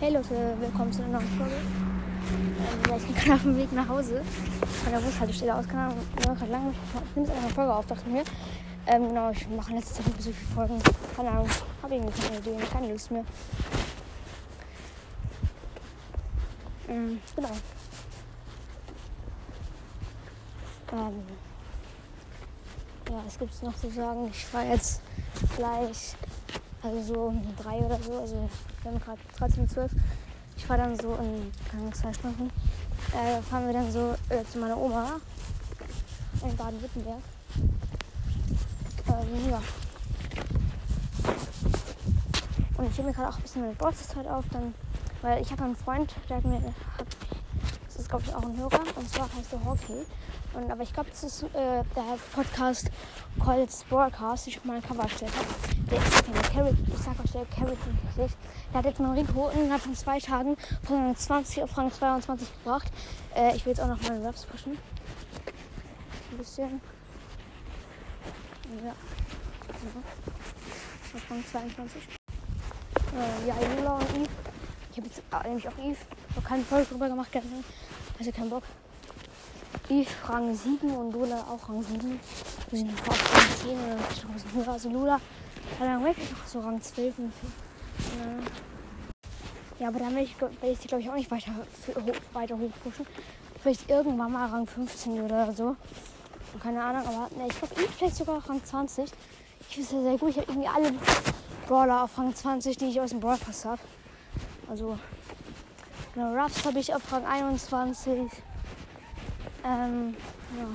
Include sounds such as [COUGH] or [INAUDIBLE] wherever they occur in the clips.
Hey Leute, willkommen zu einer neuen Folge. Ähm, ich bin [LAUGHS] gerade auf dem Weg nach Hause von der Bushaltestelle aus. Keine Ahnung, ich war gerade lange nicht. Ich nehme jetzt eine Folge auf, dachte mir. Ähm, genau, ich mache in letzter Zeit nicht so viele Folgen. Keine Ahnung, habe irgendwie keine Idee, keine Lust mehr. Ähm, genau. Ähm, ja, was gibt es noch zu sagen? Ich war jetzt gleich, also so um drei oder so, also wir haben gerade 13.12 Ich fahre dann so in zwei Stunden. Äh, fahren wir dann so äh, zu meiner Oma in Baden-Württemberg. Ähm, ja. Und ich nehme mir gerade auch ein bisschen meine Bordzeit auf, dann, weil ich habe einen Freund, der hat mir, hat, glaube ich auch ein Hörer, und zwar heißt der Hockey. Und, aber ich glaube, das ist äh, der Podcast Called Broadcast, den ich auf meinem Cover erstellt habe. Der ist der Carrot, ich sag euch, der Carrot richtig. Der hat jetzt mal Rico innerhalb von zwei Tagen von Rang 20 auf Rang 22 gebracht. Äh, ich will jetzt auch noch meine Raps pushen. Ein bisschen. Ja. Auf Rang 22. Äh, ja, Lola und Eve. Ich habe jetzt äh, nämlich auch Eve. Ich habe keine Folge drüber gemacht gestern. Also keinen Bock. Eve Rang 7 und Lola auch Rang 7. Wir sind noch auf Rang 10 oder noch höher. Also Lola hat dann wirklich noch so Rang 12. Und, äh, ja, aber dann will ich, ich sie, glaube ich, auch nicht weiter, hoch, weiter hochpushen. Vielleicht irgendwann mal Rang 15 oder so. Keine Ahnung, aber ne, ich glaube, vielleicht sogar Rang 20. Ich finde ja sehr gut. Ich habe irgendwie alle Brawler auf Rang 20, die ich aus dem Brawl Pass habe. Also, genau, Ruffs habe ich auf Rang 21. Ähm, ja.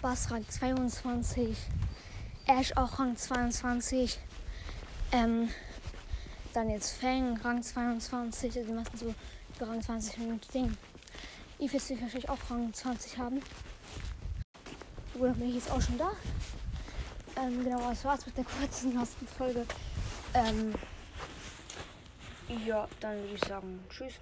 Bass Rang 22. Ash auch Rang 22. Ähm, dann jetzt Fang Rang 22. Also die meisten so über Rang 20 und Ding. Eve wird wahrscheinlich auch Rang 20 haben. Oder bin ich jetzt auch schon da? Ähm, genau, das war's mit der kurzen ersten Folge. Ähm, ja, dann würde ich sagen, tschüss.